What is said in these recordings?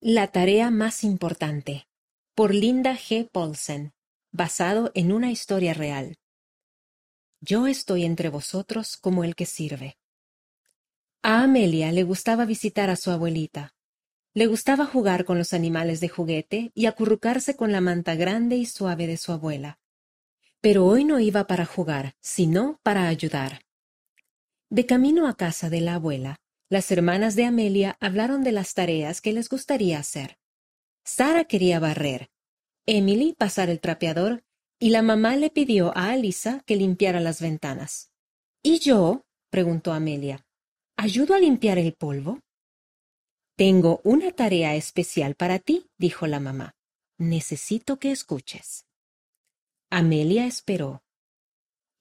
La tarea más importante por Linda G. Paulsen, basado en una historia real. Yo estoy entre vosotros como el que sirve. A Amelia le gustaba visitar a su abuelita. Le gustaba jugar con los animales de juguete y acurrucarse con la manta grande y suave de su abuela. Pero hoy no iba para jugar, sino para ayudar. De camino a casa de la abuela, las hermanas de Amelia hablaron de las tareas que les gustaría hacer. Sara quería barrer, Emily pasar el trapeador y la mamá le pidió a Alisa que limpiara las ventanas. ¿Y yo? preguntó Amelia. ¿Ayudo a limpiar el polvo? Tengo una tarea especial para ti, dijo la mamá. Necesito que escuches. Amelia esperó.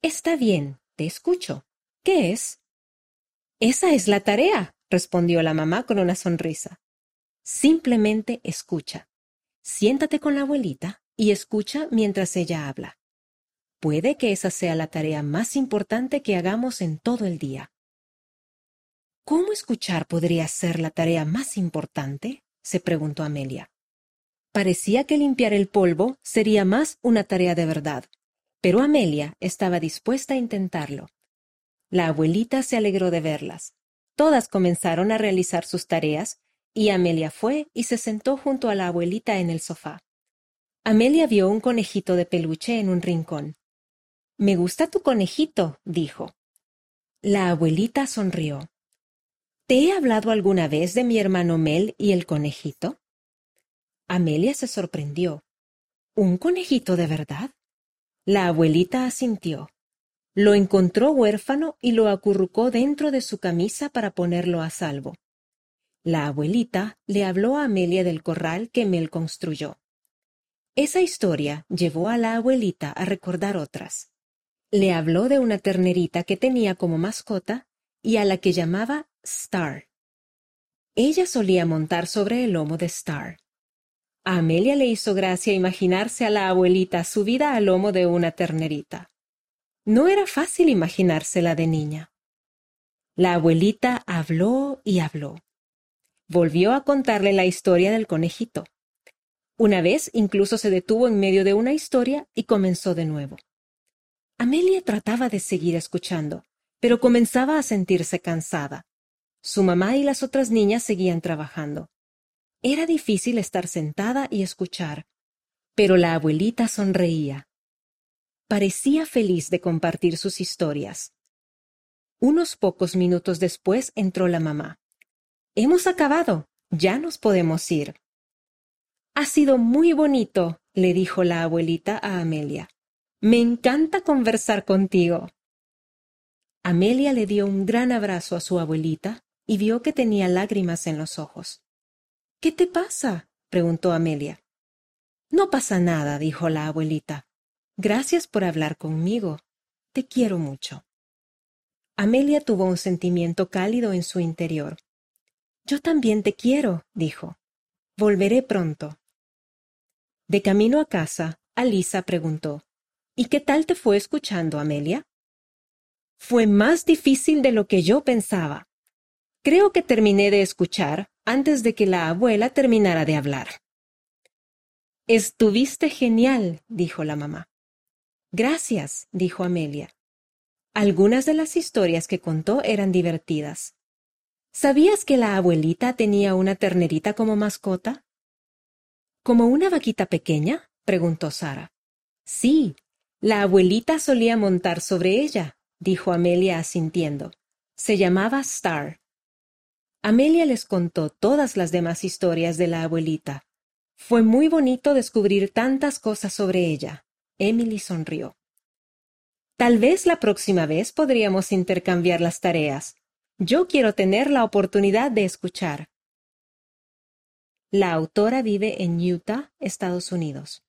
Está bien, te escucho. ¿Qué es? Esa es la tarea, respondió la mamá con una sonrisa. Simplemente escucha. Siéntate con la abuelita y escucha mientras ella habla. Puede que esa sea la tarea más importante que hagamos en todo el día. ¿Cómo escuchar podría ser la tarea más importante? se preguntó Amelia. Parecía que limpiar el polvo sería más una tarea de verdad, pero Amelia estaba dispuesta a intentarlo. La abuelita se alegró de verlas. Todas comenzaron a realizar sus tareas, y Amelia fue y se sentó junto a la abuelita en el sofá. Amelia vio un conejito de peluche en un rincón. Me gusta tu conejito, dijo. La abuelita sonrió. ¿Te he hablado alguna vez de mi hermano Mel y el conejito? Amelia se sorprendió. ¿Un conejito de verdad? La abuelita asintió. Lo encontró huérfano y lo acurrucó dentro de su camisa para ponerlo a salvo. La abuelita le habló a Amelia del corral que Mel construyó. Esa historia llevó a la abuelita a recordar otras. Le habló de una ternerita que tenía como mascota y a la que llamaba Star. Ella solía montar sobre el lomo de Star. A Amelia le hizo gracia imaginarse a la abuelita subida al lomo de una ternerita. No era fácil imaginársela de niña. La abuelita habló y habló. Volvió a contarle la historia del conejito. Una vez incluso se detuvo en medio de una historia y comenzó de nuevo. Amelia trataba de seguir escuchando, pero comenzaba a sentirse cansada. Su mamá y las otras niñas seguían trabajando. Era difícil estar sentada y escuchar, pero la abuelita sonreía parecía feliz de compartir sus historias. Unos pocos minutos después entró la mamá. Hemos acabado. Ya nos podemos ir. Ha sido muy bonito, le dijo la abuelita a Amelia. Me encanta conversar contigo. Amelia le dio un gran abrazo a su abuelita y vio que tenía lágrimas en los ojos. ¿Qué te pasa? preguntó Amelia. No pasa nada, dijo la abuelita. Gracias por hablar conmigo. Te quiero mucho. Amelia tuvo un sentimiento cálido en su interior. Yo también te quiero, dijo. Volveré pronto. De camino a casa, Alisa preguntó ¿Y qué tal te fue escuchando, Amelia? Fue más difícil de lo que yo pensaba. Creo que terminé de escuchar antes de que la abuela terminara de hablar. Estuviste genial, dijo la mamá. Gracias, dijo Amelia. Algunas de las historias que contó eran divertidas. ¿Sabías que la abuelita tenía una ternerita como mascota? ¿Como una vaquita pequeña? preguntó Sara. Sí, la abuelita solía montar sobre ella, dijo Amelia asintiendo. Se llamaba Star. Amelia les contó todas las demás historias de la abuelita. Fue muy bonito descubrir tantas cosas sobre ella. Emily sonrió. Tal vez la próxima vez podríamos intercambiar las tareas. Yo quiero tener la oportunidad de escuchar. La autora vive en Utah, Estados Unidos.